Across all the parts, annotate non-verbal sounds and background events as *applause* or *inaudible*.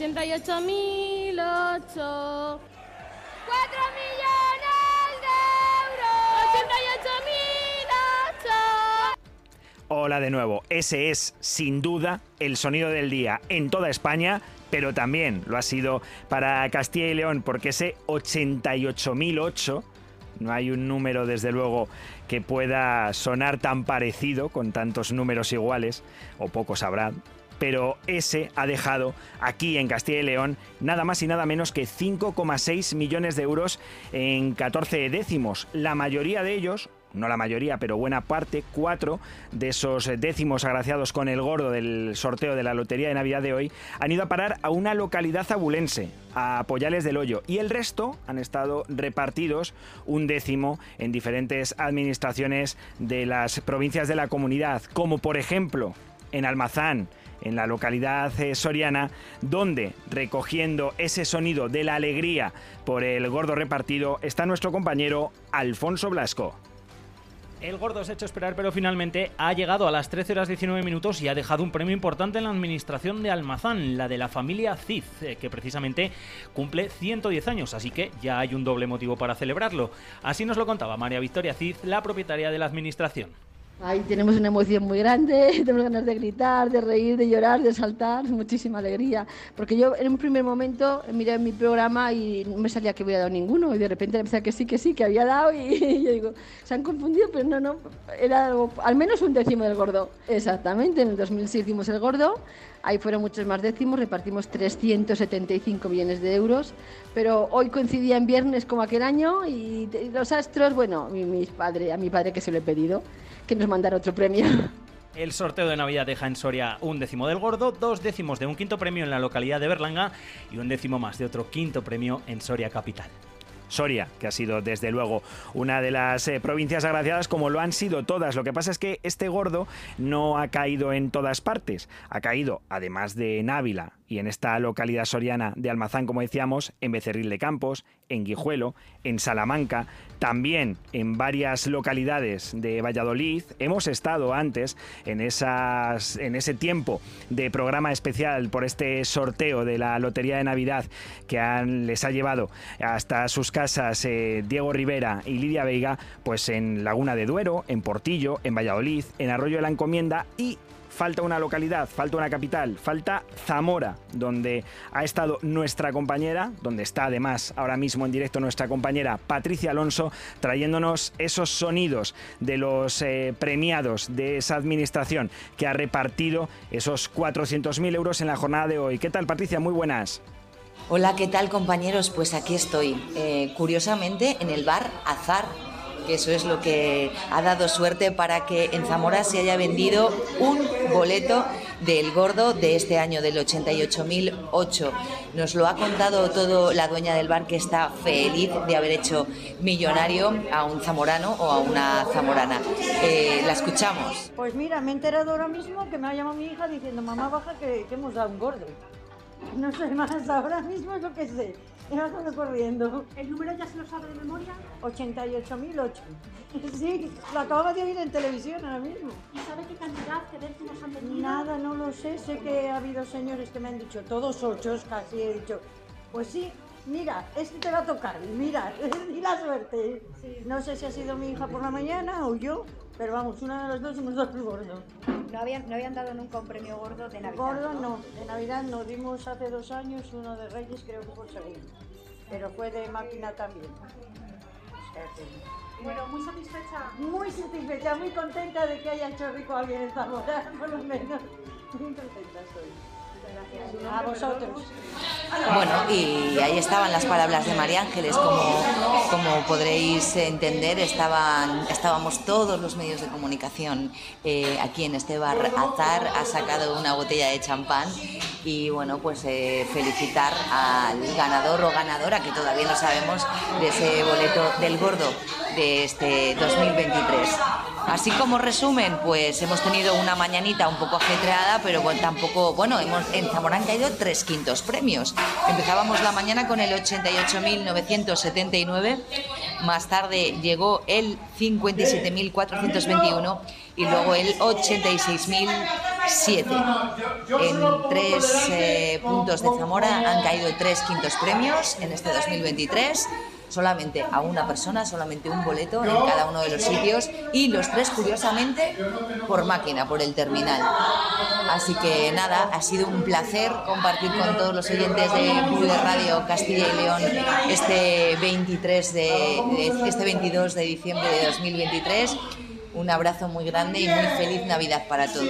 88.008. 4 millones de euros. 88.008. Hola de nuevo, ese es sin duda el sonido del día en toda España, pero también lo ha sido para Castilla y León, porque ese 88.008 no hay un número, desde luego, que pueda sonar tan parecido con tantos números iguales, o pocos habrá. Pero ese ha dejado aquí en Castilla y León nada más y nada menos que 5,6 millones de euros en 14 décimos. La mayoría de ellos, no la mayoría, pero buena parte, cuatro de esos décimos agraciados con el gordo del sorteo de la Lotería de Navidad de hoy, han ido a parar a una localidad abulense, a Poyales del Hoyo, y el resto han estado repartidos un décimo en diferentes administraciones de las provincias de la comunidad, como por ejemplo en Almazán, en la localidad eh, soriana, donde, recogiendo ese sonido de la alegría por el gordo repartido, está nuestro compañero Alfonso Blasco. El gordo se ha hecho esperar, pero finalmente ha llegado a las 13 horas 19 minutos y ha dejado un premio importante en la administración de Almazán, la de la familia Cid, eh, que precisamente cumple 110 años, así que ya hay un doble motivo para celebrarlo. Así nos lo contaba María Victoria Cid, la propietaria de la administración. Ahí tenemos una emoción muy grande, *laughs* tenemos ganas de gritar, de reír, de llorar, de saltar, muchísima alegría. Porque yo en un primer momento miré mi programa y no me salía que hubiera dado ninguno y de repente empecé que sí, que sí, que había dado y *laughs* yo digo, se han confundido, pero no, no, era algo- al menos un décimo del gordo. Exactamente, en el 2006 hicimos el gordo, ahí fueron muchos más décimos, repartimos 375 millones de euros, pero hoy coincidía en viernes como aquel año y, los astros, bueno, mi, mi padre, a mi padre que se lo he pedido, que nos mandara otro premio. *laughs* El sorteo de Navidad deja en Soria un décimo del gordo, dos décimos de un quinto premio en la localidad de Berlanga y un décimo más de otro quinto premio en Soria capital. Soria, que ha sido desde luego una de las eh, provincias agraciadas como lo han sido todas. Lo que pasa es que este gordo no ha caído en todas partes. Ha caído, además de en Ávila y en esta localidad soriana de Almazán, como decíamos, en Becerril de Campos, en Guijuelo, en Salamanca, también en varias localidades de Valladolid. Hemos estado antes en, esas, en ese tiempo de programa especial por este sorteo de la Lotería de Navidad que les ha llevado hasta sus casas eh, Diego Rivera y Lidia Veiga, pues en Laguna de Duero, en Portillo, en Valladolid, en Arroyo de la Encomienda y falta una localidad, falta una capital, falta Zamora, donde ha estado nuestra compañera, donde está además ahora mismo en directo nuestra compañera Patricia Alonso, trayéndonos esos sonidos de los eh, premiados de esa administración que ha repartido esos 400.000 euros en la jornada de hoy. ¿Qué tal, Patricia? Muy buenas. Hola, ¿qué tal compañeros? Pues aquí estoy, eh, curiosamente en el bar Azar, eso es lo que ha dado suerte para que en Zamora se haya vendido un boleto del gordo de este año, del 88.008. Nos lo ha contado todo la dueña del bar que está feliz de haber hecho millonario a un zamorano o a una zamorana. Eh, la escuchamos. Pues mira, me he enterado ahora mismo que me ha llamado mi hija diciendo, mamá, baja que hemos dado un gordo. No sé más, ahora mismo es lo que sé. Bajado corriendo. ¿El número ya se lo sabe de memoria? 88.008. *laughs* Sí, lo acabo de oír en televisión ahora mismo. ¿Y sabe qué cantidad, qué décimos han vendido? Nada, no lo sé. Sé que ha habido señores que me han dicho, todos ocho casi. He dicho, pues sí, mira, este te va a tocar. Mira, *laughs* y la suerte. No sé si ha sido mi hija por la mañana o yo, pero vamos, una de las dos hemos dado el gordo. No habían, no habían dado nunca un premio gordo de Navidad. Gordo no, de Navidad no, dimos hace dos años uno de Reyes, creo que el segundo, pero fue de máquina también. O sea que- Bueno, muy satisfecha. Muy satisfecha, muy contenta de que haya hecho rico a alguien en Zamora, *laughs* por lo menos. Muy contenta estoy. A vosotros. Bueno, y ahí estaban las palabras de María Ángeles, como, como podréis entender, estaban, estábamos todos los medios de comunicación eh, aquí en este bar Azar, ha sacado una botella de champán y bueno, pues eh, felicitar al ganador o ganadora, que todavía no sabemos, de ese boleto del gordo de este 2023. Así como resumen, pues hemos tenido una mañanita un poco ajetreada, pero tampoco, bueno, hemos, en Zamora han caído tres quintos premios. Empezábamos la mañana con el 88.979, más tarde llegó el 57.421 y luego el siete. En tres eh, puntos de Zamora han caído tres quintos premios en este 2023 solamente a una persona, solamente un boleto en cada uno de los sitios y los tres, curiosamente, por máquina, por el terminal. Así que nada, ha sido un placer compartir con todos los oyentes de Blue de Radio Castilla y León este 23 de, de- este 22 de diciembre de 2023. Un abrazo muy grande y muy feliz Navidad para todos.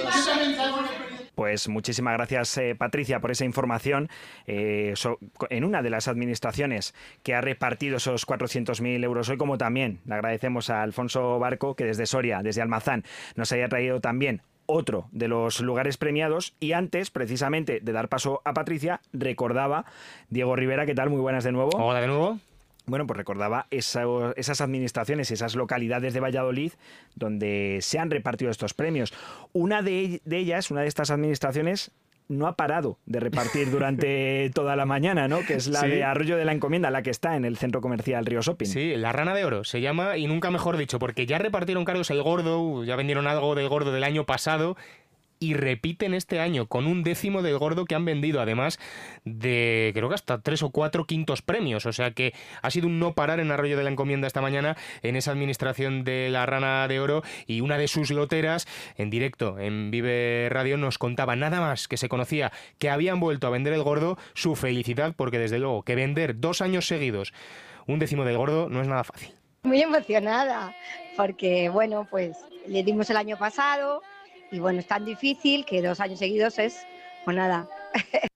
Pues muchísimas gracias, eh, Patricia, por esa información. Eh, so- en una de las administraciones que ha repartido esos 400.000 euros hoy, como también le agradecemos a Alfonso Barco, que desde Soria, desde Almazán, nos haya traído también otro de los lugares premiados. Y antes, precisamente, de dar paso a Patricia, recordaba Diego Rivera, ¿qué tal? Muy buenas de nuevo. Hola de nuevo. Bueno, pues recordaba esa- esas administraciones, esas localidades de Valladolid donde se han repartido estos premios. Una de, ell- de ellas, una de estas administraciones, no ha parado de repartir durante *laughs* toda la mañana, ¿no? Que es la Sí. de Arroyo de la Encomienda, la que está en el centro comercial Río Shopping. Sí, la rana de oro se llama y nunca mejor dicho, porque ya repartieron cargos el gordo, ya vendieron algo del gordo del año pasado y repiten este año con un décimo del gordo que han vendido, además de creo que hasta tres o cuatro quintos premios. O sea que ha sido un no parar en Arroyo de la Encomienda esta mañana en esa administración de la rana de oro y una de sus loteras en directo en Vive Radio nos contaba nada más que se conocía que habían vuelto a vender el gordo, su felicidad, porque desde luego que vender dos años seguidos un décimo del gordo no es nada fácil. Muy emocionada, porque bueno, pues le dimos el año pasado y bueno, es tan difícil que dos años seguidos es, pues nada. *laughs*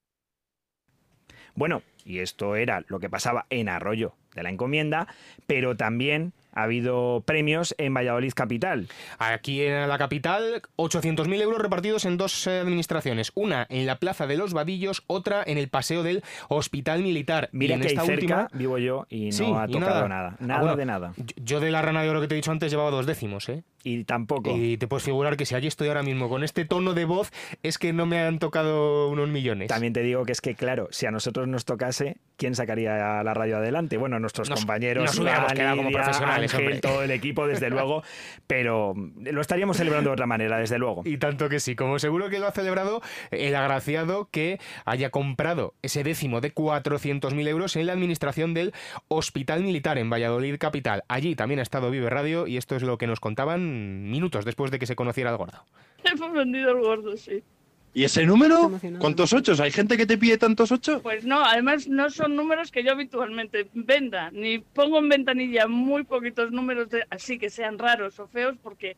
Bueno, y esto era lo que pasaba en Arroyo de la Encomienda, pero también ha habido premios en Valladolid Capital. Aquí en la capital, 800.000 euros repartidos en dos eh, administraciones. Una en la Plaza de los Vadillos, otra en el Paseo del Hospital Militar. Y Mira en que ahí esta cerca última, vivo yo y no Sí, ha tocado nada. nada. Ah, bueno, de nada. yo- Yo de la rana de oro que te he dicho antes llevaba dos décimos, ¿eh? Y tampoco. Y te puedes figurar que si allí estoy ahora mismo con este tono de voz, es que no me han tocado unos millones. También te digo que es que, claro, si a nosotros nos tocase, ¿quién sacaría la radio adelante? Bueno, nuestros Nos- compañeros, nos quedado como profesionales, Ángel, todo el equipo, desde luego, *laughs* pero lo estaríamos celebrando de otra manera, desde luego. Y tanto que sí, como seguro que lo ha celebrado el agraciado que haya comprado ese décimo de 400.000 euros en la administración del Hospital Militar en Valladolid Capital. Allí también ha estado Vive Radio y esto es lo que nos contaban minutos después de que se conociera el gordo. *laughs* Hemos vendido el gordo, sí. ¿Y ese número? ¿Cuántos ochos? ¿Hay gente que te pide tantos ocho? Pues no, además no son números que yo habitualmente venda, ni pongo en ventanilla muy poquitos números de- así que sean raros o feos, porque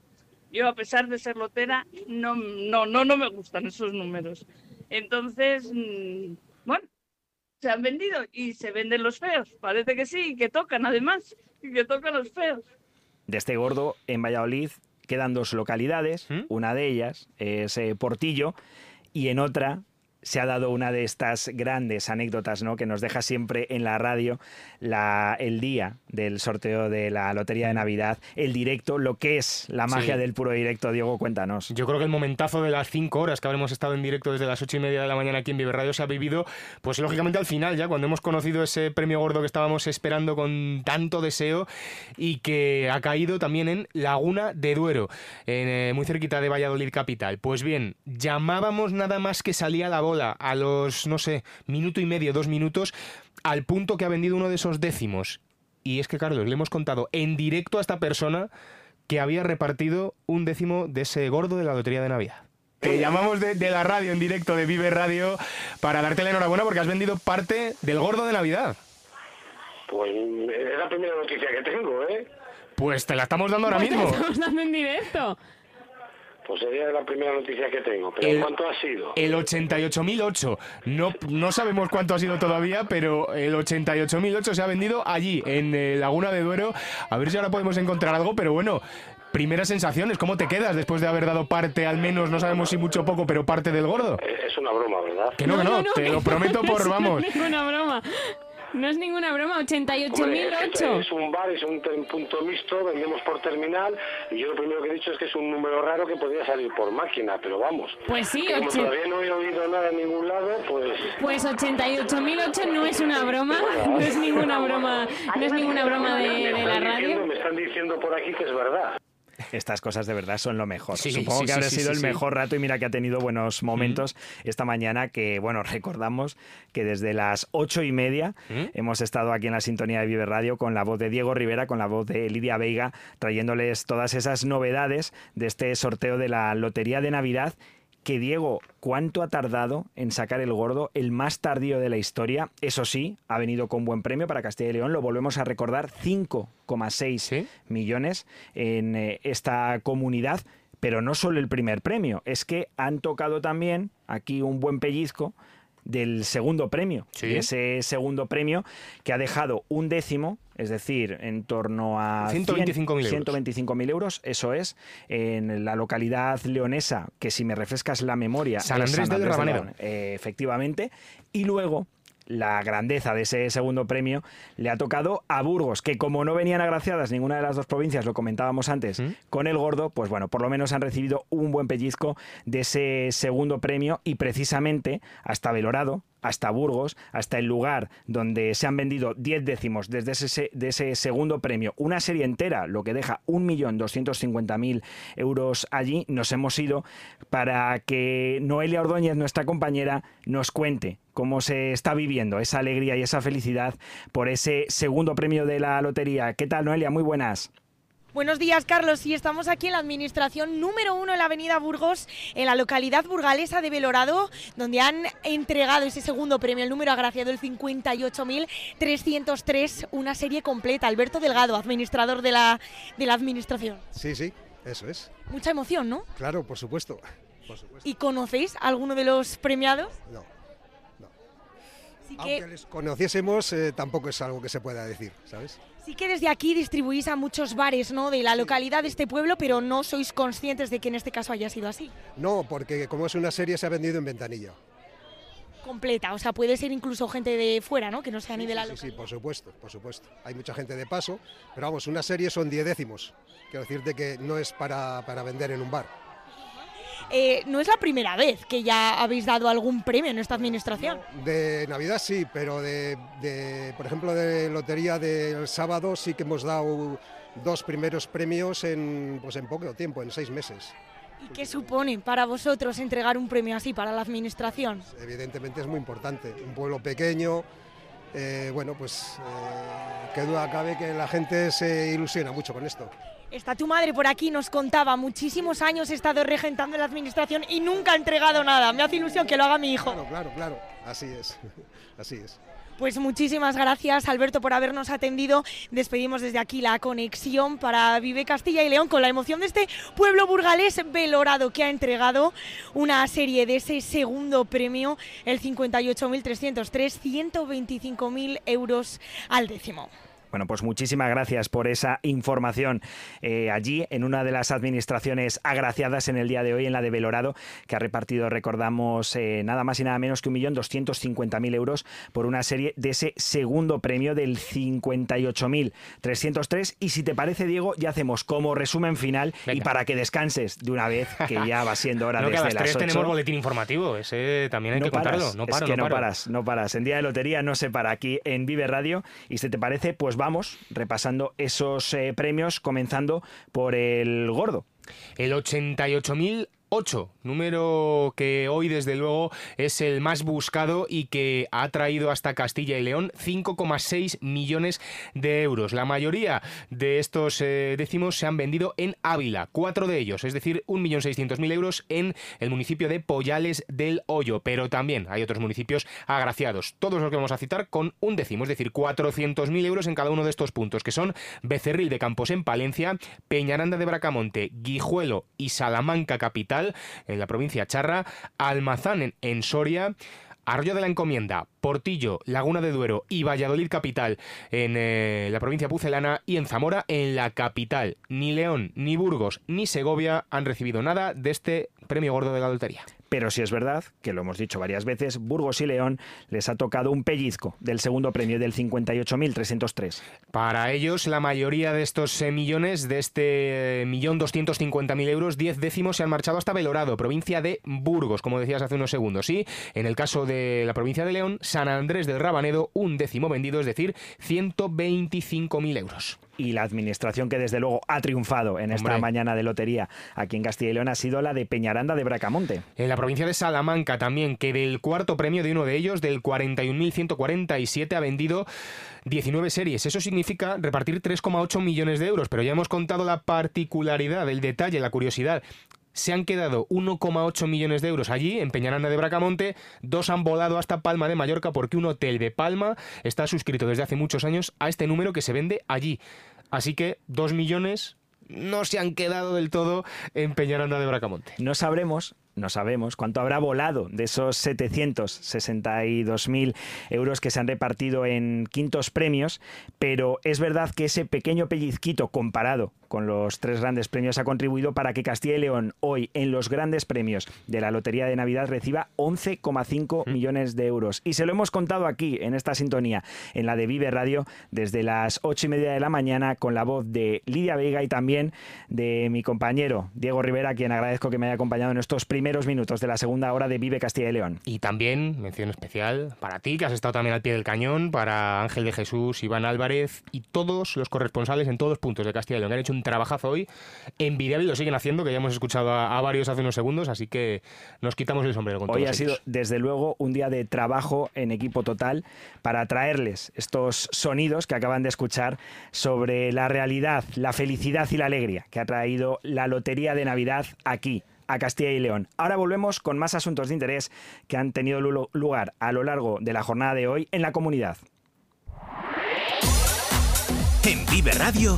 yo a pesar de ser lotera, no, no, no, no me gustan esos números. Entonces, mm, bueno, se han vendido y se venden los feos. Parece que sí, y que tocan además, y que tocan los feos. De este gordo, en Valladolid, quedan dos localidades. Una de ellas es eh, Portillo y en otra se ha dado una de estas grandes anécdotas ¿no? que nos deja siempre en la radio la, el día del sorteo de la Lotería de Navidad, el directo, lo que es la magia Sí. del puro directo. Diego, cuéntanos. Yo creo que el momentazo de las cinco horas que habremos estado en directo desde las ocho y media de la mañana aquí en Vive Radio se ha vivido, pues lógicamente al final, ya cuando hemos conocido ese premio gordo que estábamos esperando con tanto deseo y que ha caído también en Laguna de Duero, en, eh, muy cerquita de Valladolid capital. Pues bien, llamábamos nada más que salía la bola a los, no sé, minuto y medio, dos minutos, al punto que ha vendido uno de esos décimos. Y es que, Carlos, le hemos contado en directo a esta persona que había repartido un décimo de ese gordo de la Lotería de Navidad. Te llamamos de, de la radio en directo de Vive Radio para darte la enhorabuena porque has vendido parte del gordo de Navidad. Pues es la primera noticia que tengo, ¿eh? Pues te la estamos dando ahora mismo. Estamos dando en directo. Pues sería la primera noticia que tengo. Pero El- ¿cuánto ha sido? El 88.008. No, no sabemos cuánto ha sido todavía, pero el 88.008 se ha vendido allí, en eh, Laguna de Duero. A ver si ahora podemos encontrar algo, pero bueno. Primeras sensaciones, ¿cómo te quedas después de haber dado parte, al menos, no sabemos si mucho o poco, pero parte del gordo? Eh, Es una broma, ¿verdad? Que no, que no, te lo prometo por, *laughs* vamos. No es ninguna broma. No es ninguna broma, Hombre, 88.008. es un bar, es un punto mixto, vendemos por terminal y yo lo primero que he dicho es que es un número raro que podría salir por máquina, pero vamos. Pues sí, como ocho- todavía no he oído nada en ningún lado, pues... Pues 88.008 no es una broma, no es ninguna broma, no es ninguna broma de, de la radio. me están diciendo por aquí que es verdad. Estas cosas de verdad son lo mejor. Sí, Supongo sí, que sí, habrá sido el mejor rato y mira que ha tenido buenos momentos esta mañana que, bueno, recordamos que desde las ocho y media hemos estado aquí en la sintonía de Vive Radio con la voz de Diego Rivera, con la voz de Lidia Veiga, trayéndoles todas esas novedades de este sorteo de la Lotería de Navidad que Diego, ¿cuánto ha tardado en sacar el gordo? El más tardío de la historia. Eso sí, ha venido con buen premio para Castilla y León. Lo volvemos a recordar, 5,6 millones en eh, esta comunidad. Pero no solo el primer premio, es que han tocado también aquí un buen pellizco del segundo premio. Sí. Ese segundo premio que ha dejado un décimo, es decir, en torno a 125.000 euros. 125.000 euros, eso es, en la localidad leonesa, que si me refrescas la memoria... San Andrés de Rabanero. León, eh, efectivamente. Y luego la grandeza de ese segundo premio le ha tocado a Burgos, que como no venían agraciadas ninguna de las dos provincias, lo comentábamos antes, con el gordo, pues bueno, por lo menos han recibido un buen pellizco de ese segundo premio y precisamente hasta Belorado, hasta Burgos, hasta el lugar donde se han vendido 10 décimos desde ese, de ese segundo premio, una serie entera, lo que deja 1.250.000 euros allí, nos hemos ido para que Noelia Ordóñez, nuestra compañera, nos cuente cómo se está viviendo esa alegría y esa felicidad por ese segundo premio de la lotería. ¿Qué tal, Noelia? Muy buenas. Buenos días, Carlos. Sí, estamos aquí en la administración número uno en la avenida Burgos, en la localidad burgalesa de Belorado, donde han entregado ese segundo premio, el número agraciado, el 58.303, una serie completa. Alberto Delgado, administrador de la, de la administración. Sí, sí, eso es. Mucha emoción, ¿no? Claro, por supuesto. Por supuesto. ¿Y conocéis a alguno de los premiados? No, no. Aunque que, les conociésemos, eh, tampoco es algo que se pueda decir, ¿sabes? Sí que desde aquí distribuís a muchos bares ¿no? de la localidad de este pueblo, pero no sois conscientes de que en este caso haya sido así. No, porque como es una serie, se ha vendido en ventanilla. Completa, o sea, puede ser incluso gente de fuera, ¿no? Que no sea ni de la Sí, localidad. sí, por supuesto, por supuesto. Hay mucha gente de paso, pero vamos, una serie son 10 décimos. Quiero decirte que no es para, para vender en un bar. Eh, no es la primera vez que ya habéis dado algún premio en esta administración. De Navidad sí, pero de, de, por ejemplo, de lotería del sábado sí que hemos dado dos primeros premios en, pues en poco tiempo, en seis meses. ¿Y qué supone para vosotros entregar un premio así para la administración? Evidentemente es muy importante. Un pueblo pequeño, eh, bueno, pues eh, qué duda cabe que la gente se ilusiona mucho con esto. Está tu madre por aquí, nos contaba, muchísimos años he estado regentando la administración y nunca ha entregado nada. Me hace ilusión que lo haga mi hijo. Claro, claro, claro. Así es, *laughs* así es. Pues muchísimas gracias, Alberto, por habernos atendido. Despedimos desde aquí la conexión para Vive Castilla y León con la emoción de este pueblo burgalés velorado que ha entregado una serie de ese segundo premio, el 58.303, 125.000 euros al décimo. Bueno, pues muchísimas gracias por esa información eh, allí en una de las administraciones agraciadas en el día de hoy, en la de Belorado, que ha repartido, recordamos, eh, nada más y nada menos que 1.250.000 euros por una serie de ese segundo premio del 58.303. Y si te parece, Diego, ya hacemos como resumen final y para que descanses de una vez, que ya va siendo hora *laughs* No, que a desde las las 3 8. tenemos boletín informativo, ese también hay No que contarlo. paras, No es paro, que no, paras, no paras. En día de lotería no se para aquí en Vive Radio. Y si te parece, pues vamos repasando esos eh, premios, comenzando por el gordo. El 88.008, número que hoy desde luego es el más buscado y que ha traído hasta Castilla y León 5,6 millones de euros. La mayoría de estos eh, décimos se han vendido en Ávila, cuatro de ellos, es decir, 1.600.000 euros en el municipio de Pollales del Hoyo, pero también hay otros municipios agraciados, todos los que vamos a citar con un décimo, es decir, 400.000 euros en cada uno de estos puntos, que son Becerril de Campos en Palencia, Peñaranda de Bracamonte, Guijuelo y Salamanca capital en la provincia Charra, Almazán en, Soria, Arroyo de la Encomienda, Portillo, Laguna de Duero y Valladolid capital en eh, la provincia pucelana y en Zamora en la capital. Ni León, ni Burgos, ni Segovia han recibido nada de este premio gordo de la lotería. Pero si es verdad, que lo hemos dicho varias veces, Burgos y León les ha tocado un pellizco del segundo premio del 58.303. Para ellos, la mayoría de estos eh, millones, de este eh, millón doscientos cincuenta mil euros, 10 décimos se han marchado hasta Belorado, provincia de Burgos, como decías hace unos segundos. Y en el caso de la provincia de León, San Andrés del Rabanedo, un décimo vendido, es decir, 125.000 euros. Y la administración que desde luego ha triunfado en esta Hombre. mañana de lotería aquí en Castilla y León ha sido la de Peñaranda de Bracamonte. En la provincia de Salamanca también, que del cuarto premio de uno de ellos, del 41.147, ha vendido 19 series. Eso significa repartir 3,8 millones de euros. Pero ya hemos contado la particularidad, el detalle, la curiosidad. Se han quedado 1,8 millones de euros allí, en Peñaranda de Bracamonte. Dos han volado hasta Palma de Mallorca porque un hotel de Palma está suscrito desde hace muchos años a este número que se vende allí. Así que 2 millones no se han quedado del todo en Peñaranda de Bracamonte. No sabremos, no sabemos cuánto habrá volado de esos 762.000 euros que se han repartido en quintos premios, pero es verdad que ese pequeño pellizquito comparado con los tres grandes premios ha contribuido para que Castilla y León hoy en los grandes premios de la Lotería de Navidad reciba 11,5 millones de euros. Y se lo hemos contado aquí en esta sintonía, en la de Vive Radio, desde las ocho y media de la mañana con la voz de Lidia Vega y también de mi compañero Diego Rivera, a quien agradezco que me haya acompañado en estos primeros minutos de la segunda hora de Vive Castilla y León. Y también, mención especial, para ti, que has estado también al pie del cañón, para Ángel de Jesús, Iván Álvarez y todos los corresponsales en todos los puntos de Castilla y León, que han hecho un trabajazo hoy envidiable y lo siguen haciendo, que ya hemos escuchado a, a varios hace unos segundos, así que nos quitamos el sombrero con Hoy todos ha sido, ellos. desde luego, un día de trabajo en equipo total para traerles estos sonidos que acaban de escuchar sobre la realidad, la felicidad y la alegría que ha traído la Lotería de Navidad aquí a Castilla y León. Ahora volvemos con más asuntos de interés que han tenido lu- lugar a lo largo de la jornada de hoy en la comunidad. En Vive Radio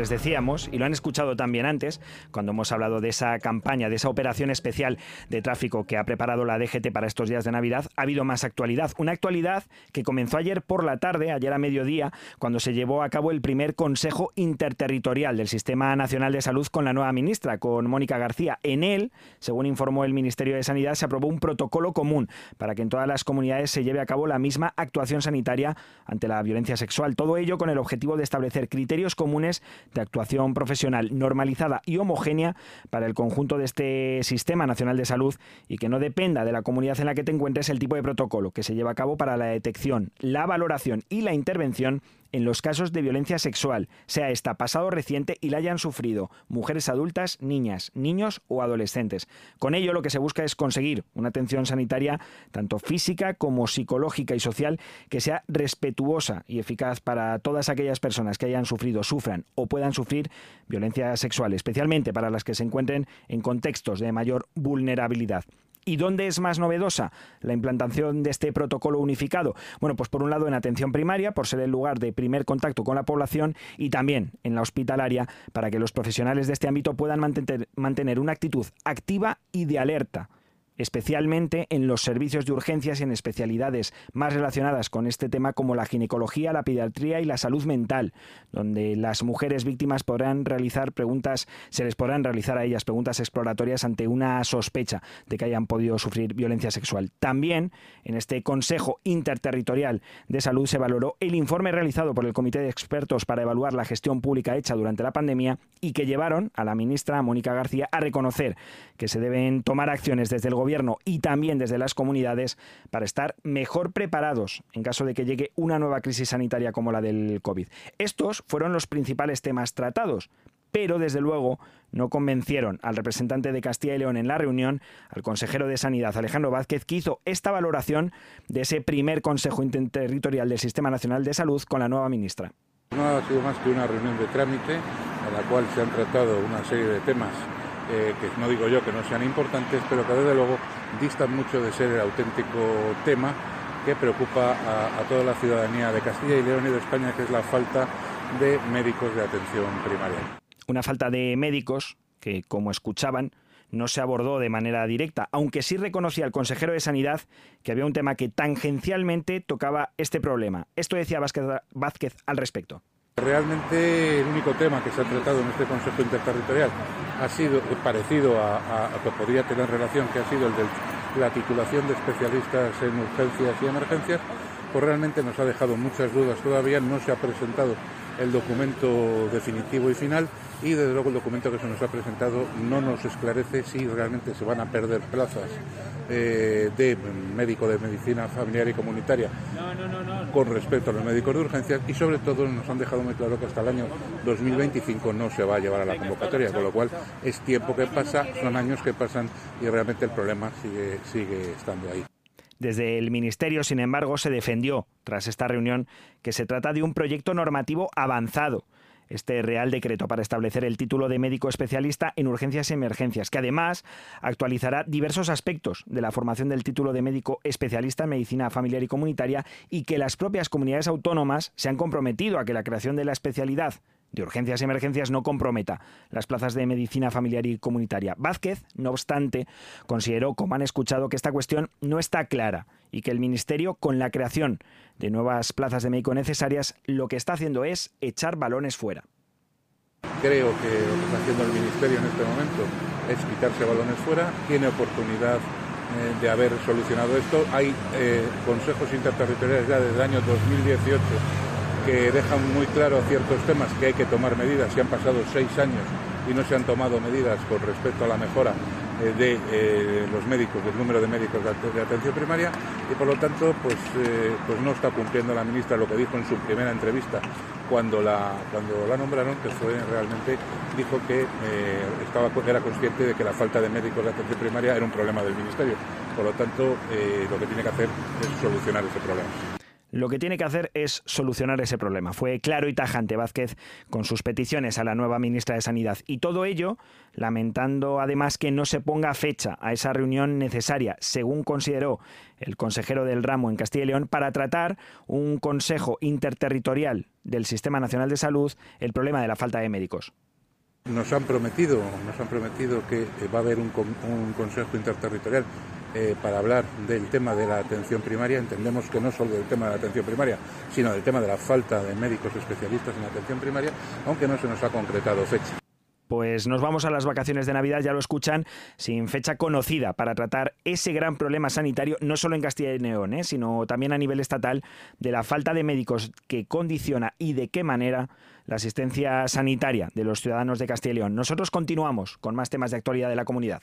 Les decíamos, y lo han escuchado también antes, cuando hemos hablado de esa campaña, de esa operación especial de tráfico que ha preparado la DGT para estos días de Navidad, ha habido más actualidad. Una actualidad que comenzó ayer por la tarde, ayer a mediodía, cuando se llevó a cabo el primer Consejo Interterritorial del Sistema Nacional de Salud con la nueva ministra, con Mónica García. En él, según informó el Ministerio de Sanidad, se aprobó un protocolo común para que en todas las comunidades se lleve a cabo la misma actuación sanitaria ante la violencia sexual. Todo ello con el objetivo de establecer criterios comunes de actuación profesional normalizada y homogénea para el conjunto de este Sistema Nacional de Salud y que no dependa de la comunidad en la que te encuentres el tipo de protocolo que se lleva a cabo para la detección, la valoración y la intervención en los casos de violencia sexual, sea esta pasado reciente y la hayan sufrido mujeres adultas, niñas, niños o adolescentes. Con ello lo que se busca es conseguir una atención sanitaria tanto física como psicológica y social que sea respetuosa y eficaz para todas aquellas personas que hayan sufrido, sufran o puedan sufrir violencia sexual, especialmente para las que se encuentren en contextos de mayor vulnerabilidad. ¿Y dónde es más novedosa la implantación de este protocolo unificado? Bueno, pues por un lado en atención primaria, por ser el lugar de primer contacto con la población, y también en la hospitalaria, para que los profesionales de este ámbito puedan mantener, una actitud activa y de alerta especialmente en los servicios de urgencias y en especialidades más relacionadas con este tema como la ginecología, la pediatría y la salud mental, donde las mujeres víctimas podrán realizar preguntas, se les podrán realizar a ellas preguntas exploratorias ante una sospecha de que hayan podido sufrir violencia sexual. También en este Consejo Interterritorial de Salud se valoró el informe realizado por el Comité de Expertos para evaluar la gestión pública hecha durante la pandemia y que llevaron a la ministra Mónica García a reconocer que se deben tomar acciones desde el gobierno y también desde las comunidades para estar mejor preparados en caso de que llegue una nueva crisis sanitaria como la del COVID. Estos fueron los principales temas tratados, pero desde luego no convencieron al representante de Castilla y León en la reunión, al consejero de Sanidad Alejandro Vázquez, que hizo esta valoración de ese primer Consejo Interterritorial del Sistema Nacional de Salud con la nueva ministra. No ha sido más que una reunión de trámite en la cual se han tratado una serie de temas eh, que no digo yo que no sean importantes, pero que desde luego distan mucho de ser el auténtico tema que preocupa a, toda la ciudadanía de Castilla y León y de España, que es la falta de médicos de atención primaria. Una falta de médicos que, como escuchaban, no se abordó de manera directa, aunque sí reconocía el consejero de Sanidad que había un tema que tangencialmente tocaba este problema. Esto decía Vázquez al respecto. Realmente el único tema que se ha tratado en este Consejo Interterritorial ha sido parecido a, a, a que podría tener relación, que ha sido el de la titulación de especialistas en urgencias y emergencias, pues realmente nos ha dejado muchas dudas todavía, no se ha presentado el documento definitivo y final y desde luego el documento que se nos ha presentado no nos esclarece si realmente se van a perder plazas eh, de médico de medicina familiar y comunitaria No, no, no, no. con respecto a los médicos de urgencias y sobre todo nos han dejado muy claro que hasta el año 2025 no se va a llevar a la convocatoria, con lo cual es tiempo que pasa, son años que pasan y realmente el problema sigue, sigue estando ahí. Desde el Ministerio, sin embargo, se defendió, tras esta reunión, que se trata de un proyecto normativo avanzado este Real Decreto para establecer el título de médico especialista en urgencias y emergencias, que además actualizará diversos aspectos de la formación del título de médico especialista en medicina familiar y comunitaria y que las propias comunidades autónomas se han comprometido a que la creación de la especialidad de urgencias y emergencias no comprometa las plazas de medicina familiar y comunitaria. Vázquez, no obstante, consideró, como han escuchado, que esta cuestión no está clara y que el Ministerio, con la creación de nuevas plazas de médico necesarias, lo que está haciendo es echar balones fuera. Creo que lo que está haciendo el Ministerio en este momento es quitarse balones fuera, tiene oportunidad eh, de haber solucionado esto. Hay eh, consejos interterritoriales ya desde el año 2018 que dejan muy claro ciertos temas que hay que tomar medidas. Se han pasado seis años y no se han tomado medidas con respecto a la mejora eh, de eh, los médicos, del número de médicos de, de atención primaria y por lo tanto pues, eh, pues no está cumpliendo la ministra lo que dijo en su primera entrevista cuando la, cuando la nombraron, que fue realmente, dijo que estaba, era consciente de que la falta de médicos de atención primaria era un problema del ministerio. Por lo tanto, lo que tiene que hacer es solucionar ese problema. Lo que tiene que hacer es solucionar ese problema. Fue claro y tajante Vázquez con sus peticiones a la nueva ministra de Sanidad. Y todo ello lamentando además que no se ponga fecha a esa reunión necesaria, según consideró el consejero del ramo en Castilla y León, para tratar un consejo interterritorial del Sistema Nacional de Salud el problema de la falta de médicos. Nos han prometido, nos han prometido que va a haber un, un consejo interterritorial eh, para hablar del tema de la atención primaria. Entendemos que no solo del tema de la atención primaria, sino del tema de la falta de médicos especialistas en atención primaria, aunque no se nos ha concretado fecha. Pues nos vamos a las vacaciones de Navidad, ya lo escuchan, sin fecha conocida para tratar ese gran problema sanitario, no solo en Castilla y León, ¿eh? sino también a nivel estatal, de la falta de médicos que condiciona y de qué manera la asistencia sanitaria de los ciudadanos de Castilla y León. Nosotros continuamos con más temas de actualidad de la comunidad.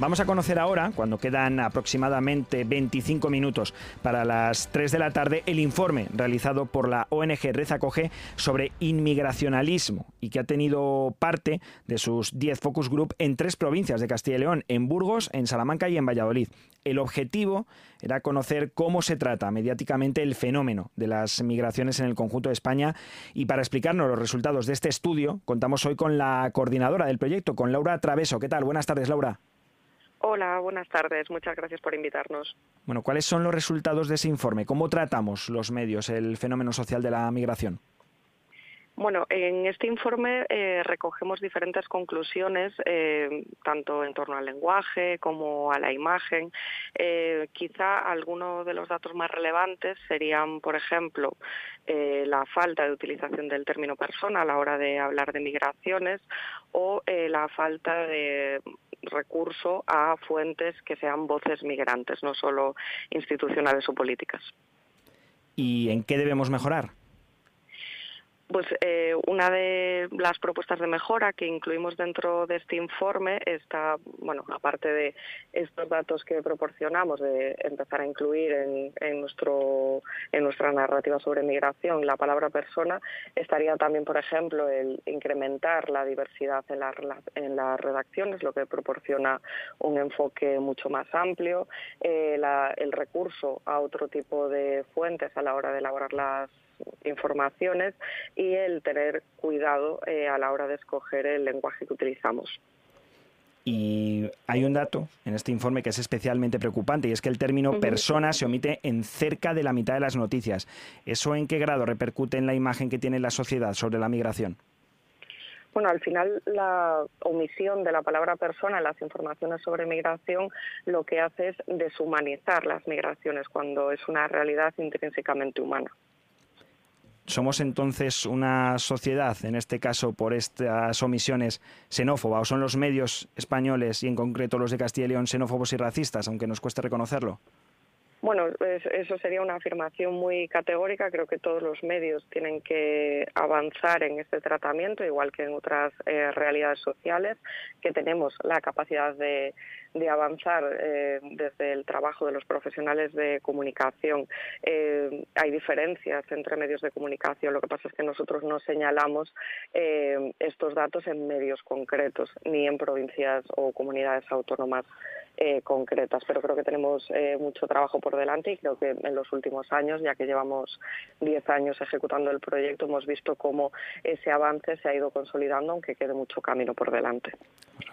Vamos a conocer ahora, cuando quedan aproximadamente 25 minutos para las 3 de la tarde, el informe realizado por la ONG Rezacoge sobre inmigracionalismo y que ha tenido parte de sus 10 focus group en tres provincias de Castilla y León, en Burgos, en Salamanca y en Valladolid. El objetivo era conocer cómo se trata mediáticamente el fenómeno de las migraciones en el conjunto de España y para explicarnos los resultados de este estudio contamos hoy con la coordinadora del proyecto, con Laura Traveso. ¿Qué tal? Buenas tardes, Laura. Hola, buenas tardes. Muchas gracias por invitarnos. Bueno, ¿cuáles son los resultados de ese informe? ¿Cómo tratamos los medios el fenómeno social de la migración? Bueno, en este informe eh, recogemos diferentes conclusiones, eh, tanto en torno al lenguaje como a la imagen. Eh, quizá algunos de los datos más relevantes serían, por ejemplo, la falta de utilización del término persona a la hora de hablar de migraciones o la falta de recurso a fuentes que sean voces migrantes, no solo institucionales o políticas. ¿Y en qué debemos mejorar? Pues eh, una de las propuestas de mejora que incluimos dentro de este informe está, bueno, aparte de estos datos que proporcionamos, de empezar a incluir en, nuestro, en nuestra narrativa sobre migración la palabra persona, estaría también, por ejemplo, el incrementar la diversidad en, en las redacciones, lo que proporciona un enfoque mucho más amplio, eh, el recurso a otro tipo de fuentes a la hora de elaborar las informaciones y el tener cuidado eh, a la hora de escoger el lenguaje que utilizamos. Y hay un dato en este informe que es especialmente preocupante y es que el término persona se omite en cerca de la mitad de las noticias. ¿Eso en qué grado repercute en la imagen que tiene la sociedad sobre la migración? Bueno, al final la omisión de la palabra persona en las informaciones sobre migración lo que hace es deshumanizar las migraciones cuando es una realidad intrínsecamente humana. ¿Somos entonces una sociedad, en este caso por estas omisiones, xenófoba o son los medios españoles y en concreto los de Castilla y León xenófobos y racistas, aunque nos cueste reconocerlo? Bueno, eso sería una afirmación muy categórica. Creo que todos los medios tienen que avanzar en este tratamiento, igual que en otras eh, realidades sociales, que tenemos la capacidad de, avanzar eh, desde el trabajo de los profesionales de comunicación. Eh, hay diferencias entre medios de comunicación. Lo que pasa es que nosotros no señalamos estos datos en medios concretos, ni en provincias o comunidades autónomas eh, concretas, pero creo que tenemos eh, mucho trabajo por delante y creo que en los últimos años, ya que llevamos 10 años ejecutando el proyecto, hemos visto cómo ese avance se ha ido consolidando, aunque quede mucho camino por delante.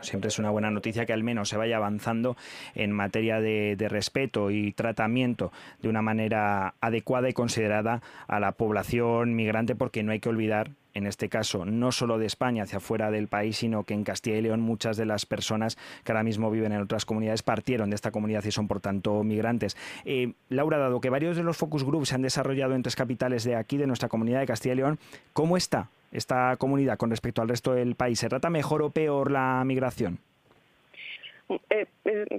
siempre es una buena noticia que al menos se vaya avanzando en materia de, de respeto y tratamiento de una manera adecuada y considerada a la población migrante, porque no hay que olvidar en este caso no solo de España hacia fuera del país, sino que en Castilla y León muchas de las personas que ahora mismo viven en otras comunidades partieron de esta comunidad y son por tanto migrantes. Eh, Laura, dado que varios de los focus groups se han desarrollado en tres capitales de aquí, de nuestra comunidad de Castilla y León, ¿cómo está esta comunidad con respecto al resto del país? ¿Se trata mejor o peor la migración? Eh,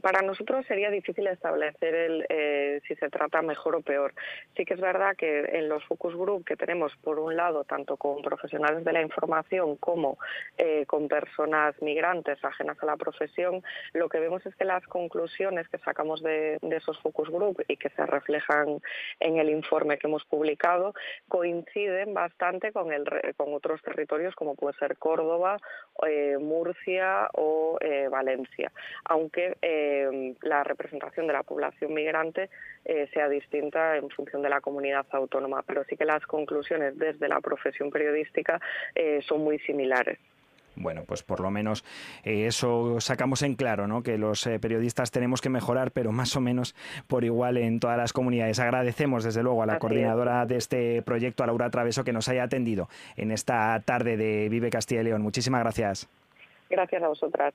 para nosotros sería difícil establecer el, eh, si se trata mejor o peor. Sí que es verdad que en los focus group que tenemos, por un lado, tanto con profesionales de la información como eh, con personas migrantes ajenas a la profesión, lo que vemos es que las conclusiones que sacamos de, esos focus group y que se reflejan en el informe que hemos publicado coinciden bastante con, el, con otros territorios como puede ser Córdoba, Murcia o Valencia aunque eh, la representación de la población migrante eh, sea distinta en función de la comunidad autónoma. Pero sí que las conclusiones desde la profesión periodística eh, son muy similares. Bueno, pues por lo menos eso sacamos en claro, ¿no? Que los periodistas tenemos que mejorar, pero más o menos por igual en todas las comunidades. Agradecemos desde luego a la coordinadora de este proyecto, a Laura Traveso, que nos haya atendido en esta tarde de Vive Castilla y León. Muchísimas gracias. Gracias a vosotras.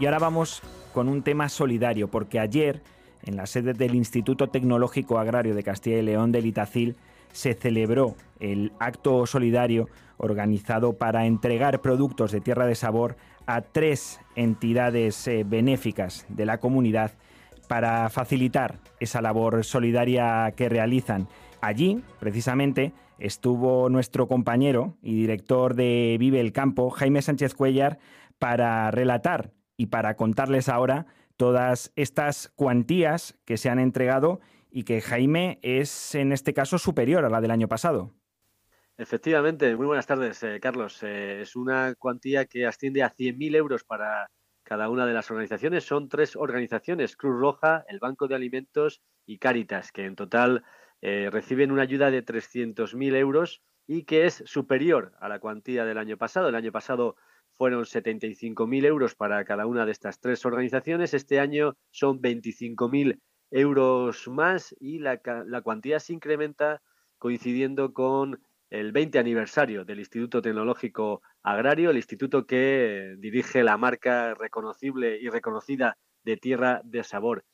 Y ahora vamos con un tema solidario, porque ayer, en la sede del Instituto Tecnológico Agrario de Castilla y León del Itacil, se celebró el acto solidario organizado para entregar productos de tierra de sabor a tres entidades eh, benéficas de la comunidad para facilitar esa labor solidaria que realizan. Allí, precisamente, estuvo nuestro compañero y director de Vive el Campo, Jaime Sánchez Cuellar, para relatar y para contarles ahora todas estas cuantías que se han entregado y que Jaime es en este caso superior a la del año pasado. Efectivamente, muy buenas tardes, eh, Carlos. Eh, es una cuantía que asciende a 100.000 euros para cada una de las organizaciones. Son tres organizaciones, Cruz Roja, el Banco de Alimentos y Cáritas, que en total eh, reciben una ayuda de 300.000 euros y que es superior a la cuantía del año pasado. El año pasado fueron 75.000 euros para cada una de estas tres organizaciones. Este año son 25.000 euros más y la, la cuantía se incrementa coincidiendo con el 20 aniversario del Instituto Tecnológico Agrario, el instituto que dirige la marca reconocible y reconocida de Tierra de Sabor.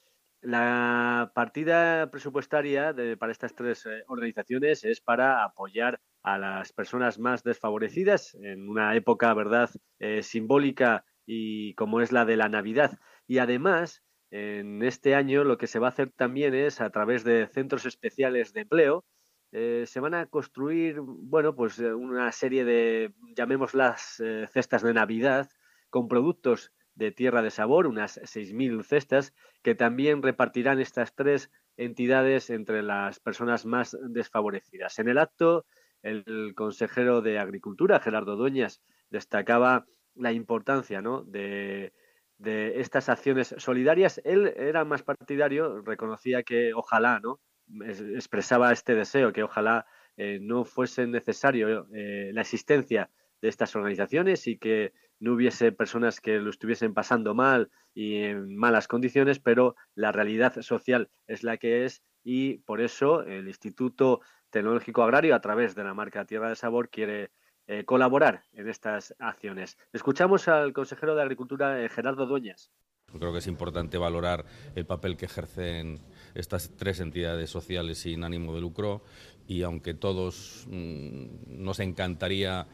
La partida presupuestaria para estas tres eh, organizaciones es para apoyar a las personas más desfavorecidas en una época, verdad, eh, simbólica y como es la de la Navidad. Y además, en este año lo que se va a hacer también es a través de centros especiales de empleo, eh, se van a construir, bueno, pues eh, una serie de, llamémoslas cestas de Navidad, con productos de tierra de sabor, unas 6.000 cestas, que también repartirán estas tres entidades entre las personas más desfavorecidas. En el acto, el consejero de Agricultura, Gerardo Dueñas, destacaba la importancia ¿no? de, estas acciones solidarias. Él era más partidario, reconocía que ojalá ¿no? expresaba este deseo que ojalá eh, no fuese necesario eh, la existencia de estas organizaciones y que no hubiese personas que lo estuviesen pasando mal y en malas condiciones, pero la realidad social es la que es y por eso el Instituto Tecnológico Agrario, a través de la marca Tierra de Sabor, quiere eh, colaborar en estas acciones. Escuchamos al consejero de Agricultura, Gerardo Dueñas. Creo que es importante valorar el papel que ejercen estas tres entidades sociales sin ánimo de lucro y aunque todos mm, nos encantaría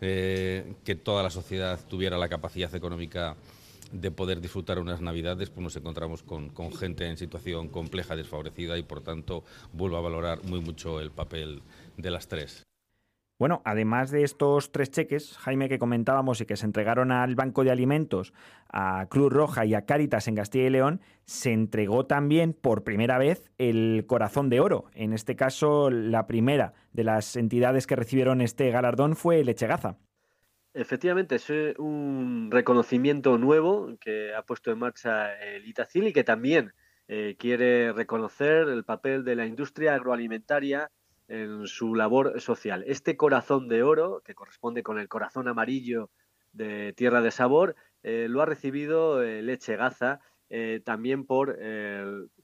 eh, que toda la sociedad tuviera la capacidad económica de poder disfrutar unas navidades, pues nos encontramos con, con gente en situación compleja, desfavorecida y por tanto vuelvo a valorar muy mucho el papel de las tres. Bueno, además de estos tres cheques, Jaime, que comentábamos y que se entregaron al Banco de Alimentos, a Cruz Roja y a Cáritas en Castilla y León, se entregó también por primera vez el Corazón de Oro. En este caso, la primera de las entidades que recibieron este galardón fue Lechegaza. Efectivamente, es un reconocimiento nuevo que ha puesto en marcha el Itacil y que también eh, quiere reconocer el papel de la industria agroalimentaria en su labor social. Este corazón de oro, que corresponde con el corazón amarillo de Tierra de Sabor, eh, lo ha recibido eh, Leche Gaza, eh, también por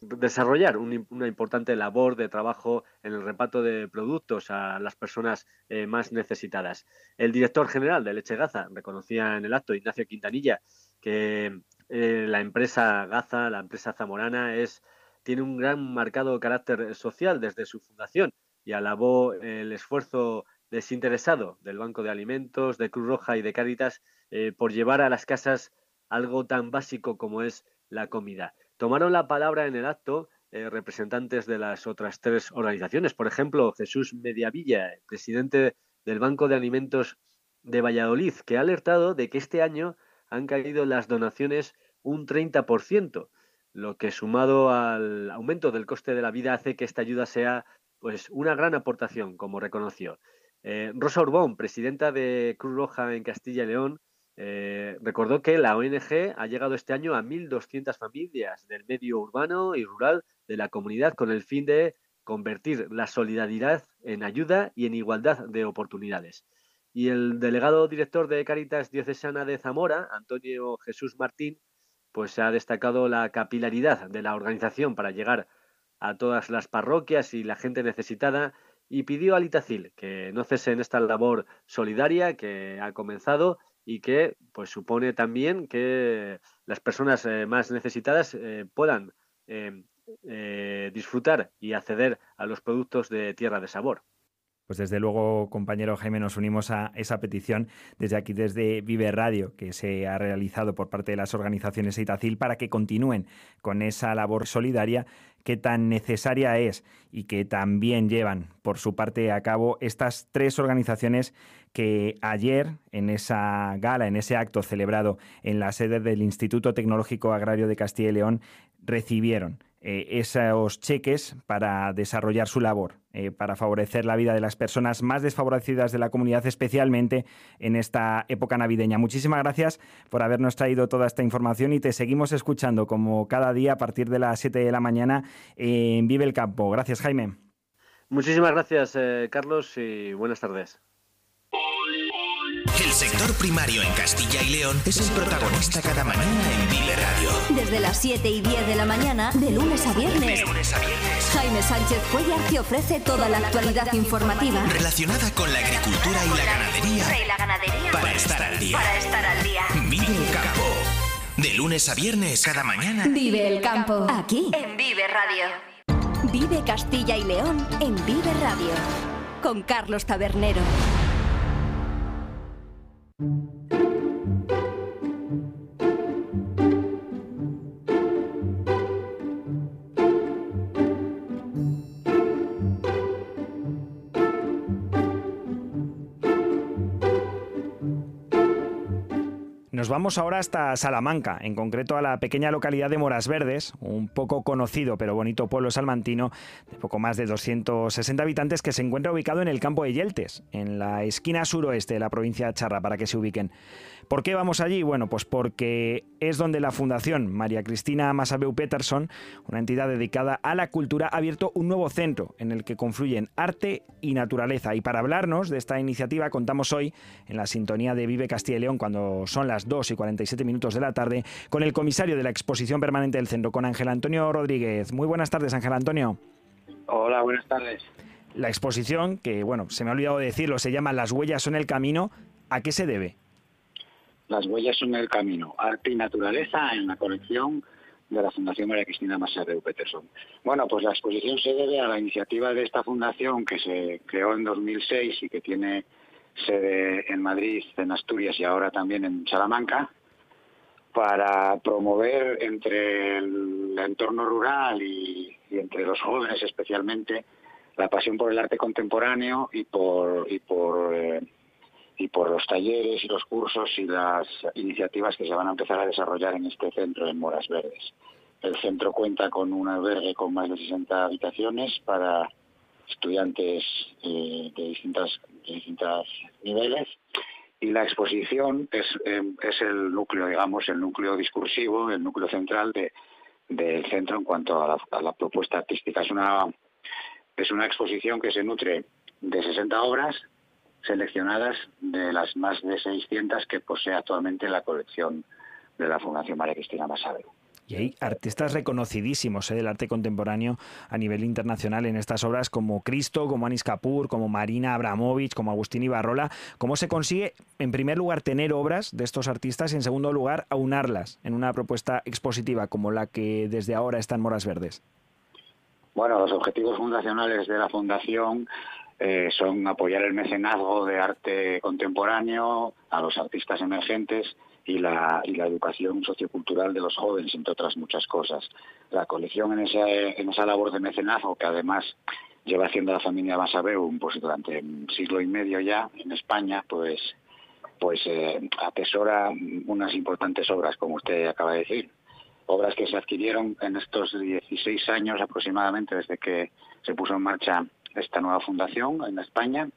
desarrollar una importante labor de trabajo en el reparto de productos a las personas más necesitadas. El director general de Leche Gaza reconocía en el acto, Ignacio Quintanilla, que la empresa Gaza, la empresa zamorana, es, tiene un gran marcado carácter social desde su fundación y alabó el esfuerzo desinteresado del Banco de Alimentos, de Cruz Roja y de Cáritas eh, por llevar a las casas algo tan básico como es la comida. Tomaron la palabra en el acto eh, representantes de las otras tres organizaciones. Por ejemplo, Jesús Mediavilla, presidente del Banco de Alimentos de Valladolid, que ha alertado de que este año han caído las donaciones un 30%, lo que sumado al aumento del coste de la vida hace que esta ayuda sea pues una gran aportación, como reconoció. Eh, Rosa Urbón, presidenta de Cruz Roja en Castilla y León, eh, recordó que la ONG ha llegado este año a 1.200 familias del medio urbano y rural de la comunidad con el fin de convertir la solidaridad en ayuda y en igualdad de oportunidades. Y el delegado director de Caritas Diocesana de Zamora, Antonio Jesús Martín, pues ha destacado la capilaridad de la organización para llegar a todas las parroquias y la gente necesitada y pidió al Itacil que no cese en esta labor solidaria que ha comenzado y que pues supone también que las personas eh, más necesitadas eh, puedan eh, disfrutar y acceder a los productos de tierra de sabor. Pues desde luego, compañero Jaime, nos unimos a esa petición desde aquí, desde Vive Radio, que se ha realizado por parte de las organizaciones Itacil para que continúen con esa labor solidaria que tan necesaria es y que también llevan por su parte a cabo estas tres organizaciones que ayer en esa gala, en ese acto celebrado en la sede del Instituto Tecnológico Agrario de Castilla y León, recibieron eh, esos cheques para desarrollar su labor, eh, para favorecer la vida de las personas más desfavorecidas de la comunidad, especialmente en esta época navideña. Muchísimas gracias por habernos traído toda esta información y te seguimos escuchando como cada día a partir de las 7 de la mañana en Vive el Campo. Gracias, Jaime. Muchísimas gracias, eh, Carlos, y buenas tardes. El sector primario en Castilla y León es el protagonista cada mañana en Vive Radio. Desde las 7 y 10 de la mañana, de lunes a viernes. De lunes a viernes. Jaime Sánchez Cuellar te ofrece toda la actualidad informativa Relacionada con la agricultura y la ganadería. Y la ganadería. Para estar al día. Para estar al día. Vive el campo. De lunes a viernes, cada mañana. Vive el campo. Aquí. En Vive Radio. Vive Castilla y León en Vive Radio. Con Carlos Tabernero. Nos vamos ahora hasta Salamanca, en concreto a la pequeña localidad de Moras Verdes, un poco conocido pero bonito pueblo salmantino de poco más de 260 habitantes que se encuentra ubicado en el campo de Yeltes, en la esquina suroeste de la provincia de Charra, para que se ubiquen. ¿Por qué vamos allí? Bueno, pues porque es donde la Fundación María Cristina Masabeu Peterson, una entidad dedicada a la cultura, ha abierto un nuevo centro en el que confluyen arte y naturaleza. Y para hablarnos de esta iniciativa contamos hoy en la sintonía de Vive Castilla y León cuando son las 2 y 47 minutos de la tarde con el comisario de la exposición permanente del centro, con Ángel Antonio Rodríguez. Muy buenas tardes, Ángel Antonio. Hola, buenas tardes. La exposición, que bueno, se me ha olvidado decirlo, se llama Las huellas son el camino. ¿A qué se debe? Las huellas son el camino, arte y naturaleza en la colección de la Fundación María Cristina Masareu Peterson. Bueno, pues la exposición se debe a la iniciativa de esta fundación que se creó en 2006 y que tiene sede en Madrid, en Asturias y ahora también en Salamanca, para promover entre el entorno rural y, entre los jóvenes especialmente la pasión por el arte contemporáneo y por, y por eh, y por los talleres y los cursos y las iniciativas que se van a empezar a desarrollar en este centro en Moras Verdes. El centro cuenta con un albergue con más de 60 habitaciones para estudiantes eh, de distintas de distintos niveles y la exposición es, eh, es el núcleo, digamos, el núcleo discursivo, el núcleo central de, del centro en cuanto a la, a la propuesta artística. Es una, es una exposición que se nutre de 60 obras seleccionadas de las más de 600 que posee actualmente la colección de la Fundación María Cristina Masabeu. Y hay artistas reconocidísimos ¿eh? del arte contemporáneo a nivel internacional en estas obras como Cristo, como Anis Kapoor, como Marina Abramovich, como Agustín Ibarrola. ¿Cómo se consigue, en primer lugar, tener obras de estos artistas y, en segundo lugar, aunarlas en una propuesta expositiva como la que desde ahora está en Moras Verdes? Bueno, los objetivos fundacionales de la Fundación eh, son apoyar el mecenazgo de arte contemporáneo a los artistas emergentes y la, y la educación sociocultural de los jóvenes, entre otras muchas cosas. La colección en esa, en esa labor de mecenazgo, que además lleva haciendo la familia Masabeu pues, durante un siglo y medio ya en España, pues, pues eh, atesora unas importantes obras, como usted acaba de decir. Obras que se adquirieron en estos 16 años aproximadamente desde que se puso en marcha esta nueva fundación en España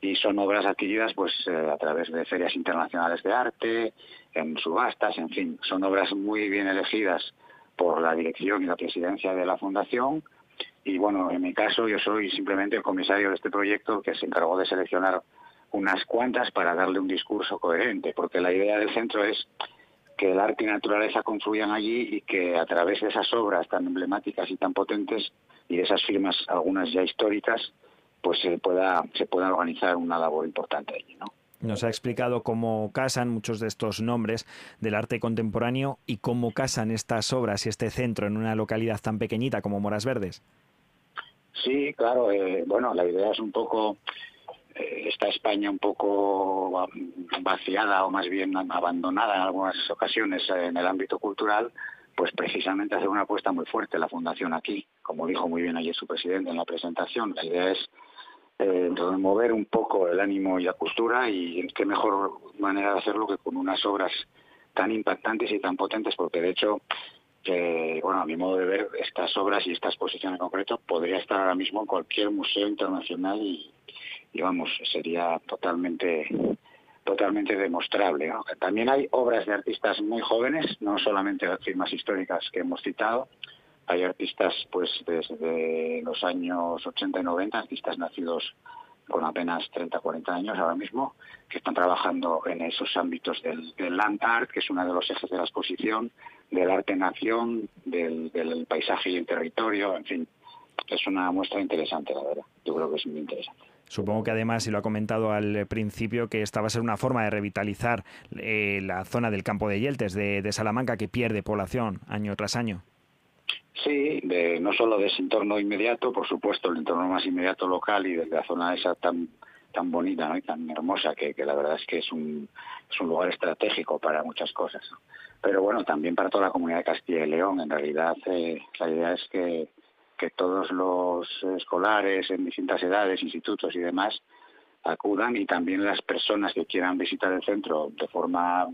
y son obras adquiridas pues eh, a través de ferias internacionales de arte, en subastas, en fin, son obras muy bien elegidas por la dirección y la presidencia de la fundación. Y bueno, en mi caso yo soy simplemente el comisario de este proyecto que se encargó de seleccionar unas cuantas para darle un discurso coherente, porque la idea del centro es que el arte y naturaleza confluyan allí y que a través de esas obras tan emblemáticas y tan potentes y de esas firmas, algunas ya históricas, pues se pueda, se pueda organizar una labor importante allí, ¿no? Nos ha explicado cómo casan muchos de estos nombres del arte contemporáneo y cómo casan estas obras y este centro en una localidad tan pequeñita como Moras Verdes. Sí, claro. Eh, bueno, la idea es un poco eh, está España un poco vaciada o más bien abandonada en algunas ocasiones en el ámbito cultural, pues precisamente hacer una apuesta muy fuerte la Fundación aquí, como dijo muy bien ayer su presidente en la presentación. La idea es eh, mover un poco el ánimo y la cultura y qué mejor manera de hacerlo que con unas obras tan impactantes y tan potentes, porque de hecho, bueno, a mi modo de ver, estas obras y esta exposición en concreto podría estar ahora mismo en cualquier museo internacional y, y vamos, sería totalmente totalmente demostrable. También hay obras de artistas muy jóvenes, no solamente firmas históricas que hemos citado, hay artistas pues desde los años 80 y 90, artistas nacidos con apenas 30 40 años ahora mismo, que están trabajando en esos ámbitos del, land art, que es uno de los ejes de la exposición, del arte-nación, del, del paisaje y el territorio, en fin, es una muestra interesante, la verdad. Yo creo que es muy interesante. Supongo que además, y lo ha comentado al principio, que esta va a ser una forma de revitalizar eh, la zona del campo de Yeltes, de, Salamanca, que pierde población año tras año. Sí, de, no solo de ese entorno inmediato, por supuesto, el entorno más inmediato local y de la zona esa tan tan bonita y tan hermosa que, la verdad es que es un, es un lugar estratégico para muchas cosas. Pero bueno, también para toda la comunidad de Castilla y León. En realidad, eh, la idea es que que todos los escolares en distintas edades, institutos y demás acudan y también las personas que quieran visitar el centro de forma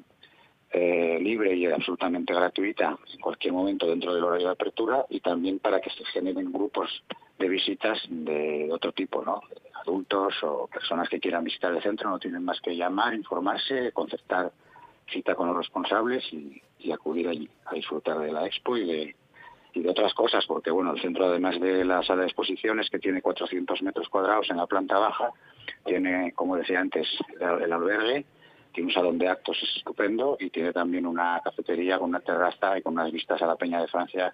eh, libre y absolutamente gratuita en cualquier momento dentro del horario de apertura y también para que se generen grupos de visitas de otro tipo, ¿no? Adultos o personas que quieran visitar el centro no tienen más que llamar, informarse, concertar cita con los responsables y, y acudir allí a disfrutar de la expo y de, y de otras cosas, porque bueno, el centro además de la sala de exposiciones que tiene 400 metros cuadrados en la planta baja, tiene, como decía antes, el albergue, tiene un salón de actos estupendo y tiene también una cafetería con una terraza y con unas vistas a la Peña de Francia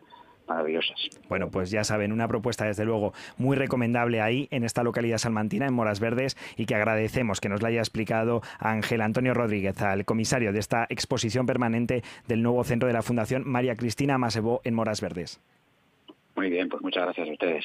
maravillosas. Bueno, pues ya saben, una propuesta desde luego muy recomendable ahí en esta localidad salmantina, en Moras Verdes, y que agradecemos que nos la haya explicado Ángel Antonio Rodríguez, al comisario de esta exposición permanente del nuevo centro de la Fundación María Cristina Masebó en Moras Verdes. Muy bien, pues muchas gracias a ustedes.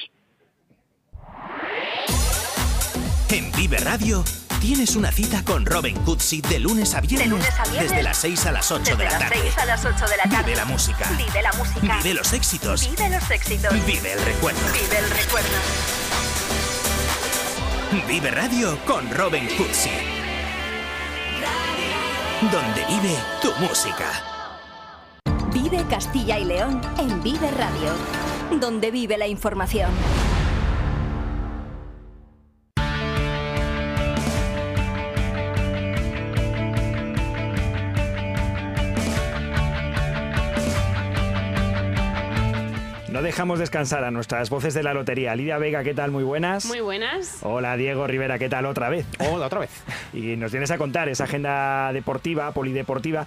En Vive Radio tienes una cita con Robin Cutsi de lunes a viernes. Desde las 6 a las 8 de la tarde. a las 8 de la tarde. Vive la música. Vive la música. Vive los éxitos. Vive los éxitos. Vive el recuerdo. Vive el recuerdo. Vive Radio con Robin Cutsi. Donde vive tu música. Vive Castilla y León en Vive Radio. Donde vive la información. No dejamos descansar a nuestras voces de la lotería. Lidia Vega, ¿qué tal? Muy buenas. Muy buenas. Hola, Diego Rivera, ¿qué tal? Otra vez. Hola, otra vez. *laughs* Y nos vienes a contar esa agenda deportiva, polideportiva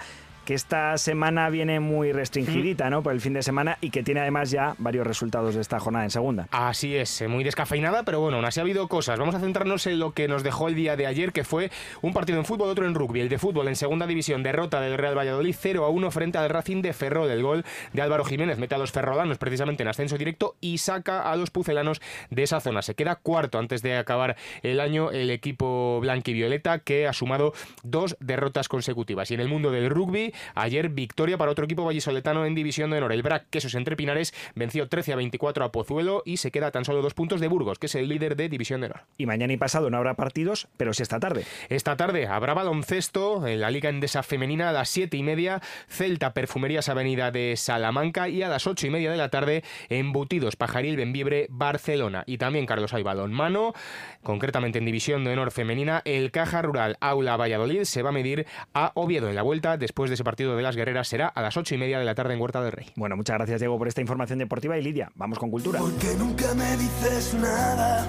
que esta semana viene muy restringidita, ¿no? Por el fin de semana y que tiene además ya varios resultados de esta jornada en segunda. Así es, eh, muy descafeinada, pero bueno, aún así ha habido cosas. Vamos a centrarnos en lo que nos dejó el día de ayer, que fue un partido en fútbol, otro en rugby. El de fútbol en segunda división, derrota del Real Valladolid 0 a 1 frente al Racing de Ferrol. El gol de Álvaro Jiménez mete a los ferrolanos precisamente en ascenso directo y saca a los pucelanos de esa zona. Se queda cuarto antes de acabar el año el equipo blanquivioleta que ha sumado dos derrotas consecutivas. Y en el mundo del rugby, ayer victoria para otro equipo vallisoletano en División de Honor. El BRAC Quesos Entre Pinares venció 13 a 24 a Pozuelo y se queda tan solo dos puntos de Burgos, que es el líder de División de Honor. Y mañana y pasado no habrá partidos, pero sí esta tarde. Esta tarde habrá baloncesto en la Liga Endesa Femenina a las 7 y media, Celta Perfumerías Avenida de Salamanca y a las 8 y media de la tarde Embutidos Pajaril Benvibre Barcelona. Y también Carlos hay mano concretamente en División de Honor Femenina, el Caja Rural Aula Valladolid se va a medir a Oviedo en la vuelta después de ese partido de las guerreras será a las ocho y media de la tarde en Huerta del Rey. Bueno, muchas gracias Diego por esta información deportiva y Lidia, vamos con cultura. Porque nunca me dices nada.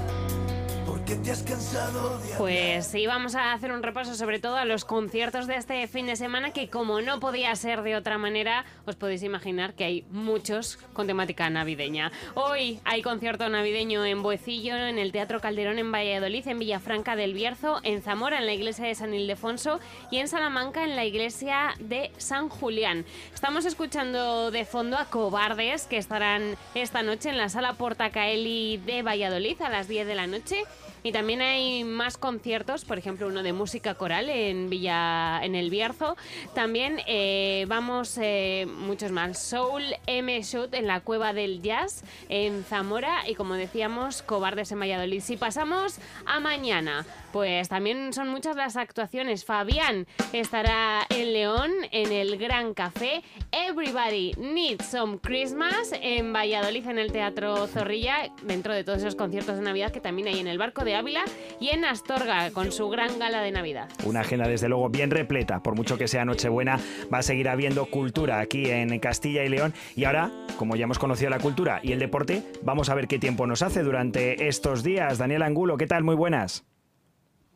Pues sí, vamos a hacer un repaso sobre todo a los conciertos de este fin de semana que como no podía ser de otra manera, os podéis imaginar que hay muchos con temática navideña. Hoy hay concierto navideño en Boecillo, en el Teatro Calderón en Valladolid, en Villafranca del Bierzo, en Zamora en la iglesia de San Ildefonso y en Salamanca en la iglesia de San Julián. Estamos escuchando de fondo a Cobardes que estarán esta noche en la sala Portacaeli de Valladolid a las 10 de la noche y también hay más conciertos, por ejemplo, uno de música coral en Villa, en el Bierzo. También eh, vamos eh, muchos más. Soul M Shoot en la Cueva del Jazz en Zamora y como decíamos, Cobardes en Valladolid. Si pasamos a mañana, pues también son muchas las actuaciones. Fabián estará en León en el Gran Café. Everybody Needs Some Christmas en Valladolid en el Teatro Zorrilla, dentro de todos esos conciertos de Navidad que también hay en el Barco de Ávila y en Astorga con su gran gala de Navidad. Una agenda desde luego bien repleta, por mucho que sea Nochebuena, va a seguir habiendo cultura aquí en Castilla y León. Y ahora, como ya hemos conocido la cultura y el deporte, vamos a ver qué tiempo nos hace durante estos días. Daniel Angulo, ¿qué tal? Muy buenas.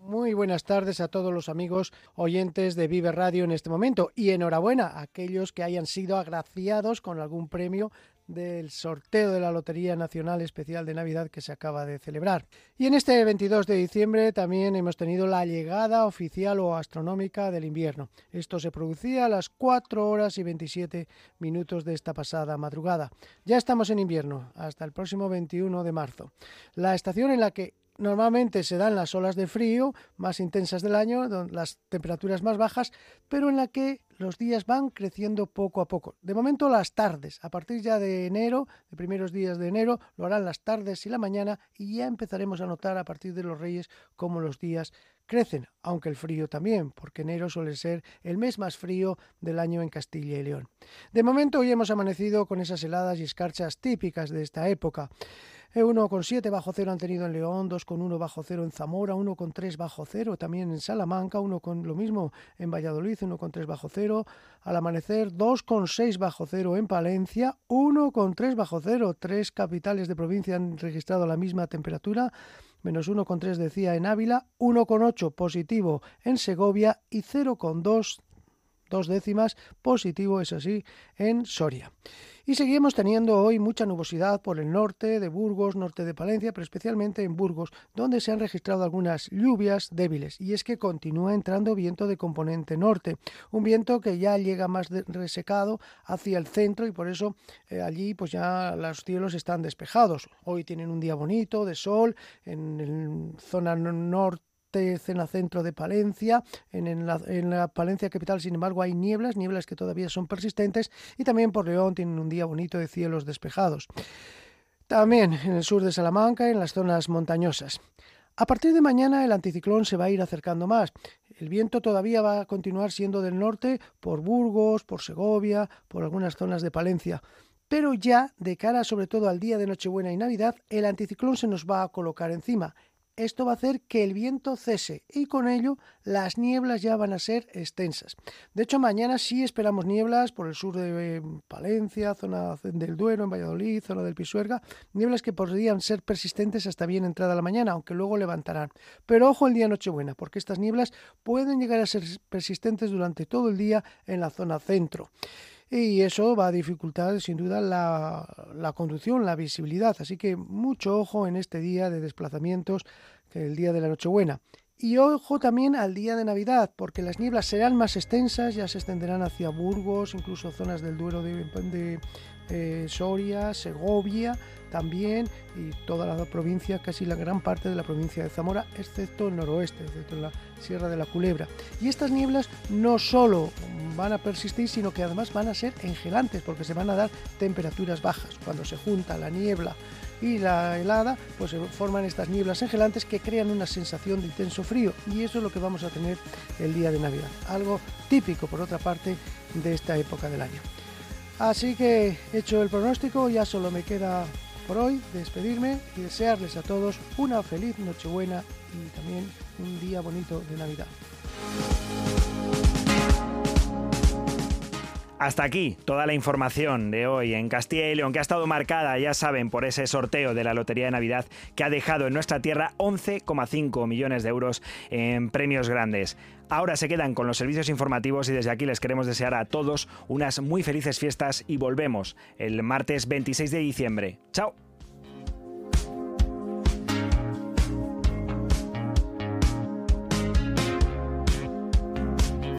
Muy buenas tardes a todos los amigos oyentes de Vive Radio en este momento y enhorabuena a aquellos que hayan sido agraciados con algún premio del sorteo de la Lotería Nacional Especial de Navidad que se acaba de celebrar. Y en este 22 de diciembre también hemos tenido la llegada oficial o astronómica del invierno. Esto se producía a las 4 horas y 27 minutos de esta pasada madrugada. Ya estamos en invierno, hasta el próximo 21 de marzo. La estación en la que Normalmente se dan las olas de frío más intensas del año, las temperaturas más bajas, pero en la que los días van creciendo poco a poco. De momento las tardes, a partir ya de enero, de primeros días de enero, lo harán las tardes y la mañana y ya empezaremos a notar a partir de los Reyes cómo los días crecen, aunque el frío también, porque enero suele ser el mes más frío del año en Castilla y León. De momento hoy hemos amanecido con esas heladas y escarchas típicas de esta época. 1,7 bajo cero han tenido en León, 2,1 bajo cero en Zamora, 1,3 bajo cero también en Salamanca, 1 con lo mismo en Valladolid, 1,3 bajo cero. Al amanecer, 2,6 bajo cero en Palencia, 1,3 bajo cero. Tres capitales de provincia han registrado la misma temperatura menos 1,3 decía en Ávila, 1,8 positivo en Segovia y 0,2 dos décimas positivo, es así, en Soria. Y seguimos teniendo hoy mucha nubosidad por el norte de Burgos, norte de Palencia, pero especialmente en Burgos, donde se han registrado algunas lluvias débiles. Y es que continúa entrando viento de componente norte, un viento que ya llega más resecado hacia el centro y por eso eh, allí pues ya los cielos están despejados. Hoy tienen un día bonito de sol en la zona norte escena centro de Palencia. En, la, Palencia capital, sin embargo, hay nieblas, nieblas que todavía son persistentes. Y también por León tienen un día bonito de cielos despejados. También en el sur de Salamanca, en las zonas montañosas. A partir de mañana el anticiclón se va a ir acercando más. El viento todavía va a continuar siendo del norte por Burgos, por Segovia, por algunas zonas de Palencia. Pero ya, de cara sobre todo al día de Nochebuena y Navidad, el anticiclón se nos va a colocar encima. Esto va a hacer que el viento cese y con ello las nieblas ya van a ser extensas. De hecho, mañana sí esperamos nieblas por el sur de eh, Palencia, zona del Duero, en Valladolid, zona del Pisuerga, nieblas que podrían ser persistentes hasta bien entrada la mañana, aunque luego levantarán. Pero ojo el día Nochebuena, porque estas nieblas pueden llegar a ser persistentes durante todo el día en la zona centro y eso va a dificultar sin duda la, conducción, la visibilidad. Así que mucho ojo en este día de desplazamientos, que el día de la Nochebuena. Y ojo también al día de Navidad, porque las nieblas serán más extensas, ya se extenderán hacia Burgos, incluso zonas del Duero de eh, Soria, Segovia también, y toda la provincia, casi la gran parte de la provincia de Zamora, excepto el noroeste, excepto la Sierra de la Culebra. Y estas nieblas no solo van a persistir, sino que además van a ser engelantes, porque se van a dar temperaturas bajas. Cuando se junta la niebla y la helada, pues se forman estas nieblas engelantes que crean una sensación de intenso frío. Y eso es lo que vamos a tener el día de Navidad. Algo típico, por otra parte, de esta época del año. Así que hecho el pronóstico, ya solo me queda por hoy despedirme y desearles a todos una feliz Nochebuena y también un día bonito de Navidad. Hasta aquí toda la información de hoy en Castilla y León, que ha estado marcada, ya saben, por ese sorteo de la Lotería de Navidad que ha dejado en nuestra tierra 11,5 millones de euros en premios grandes. Ahora se quedan con los servicios informativos y desde aquí les queremos desear a todos unas muy felices fiestas y volvemos el martes 26 de diciembre. ¡Chao!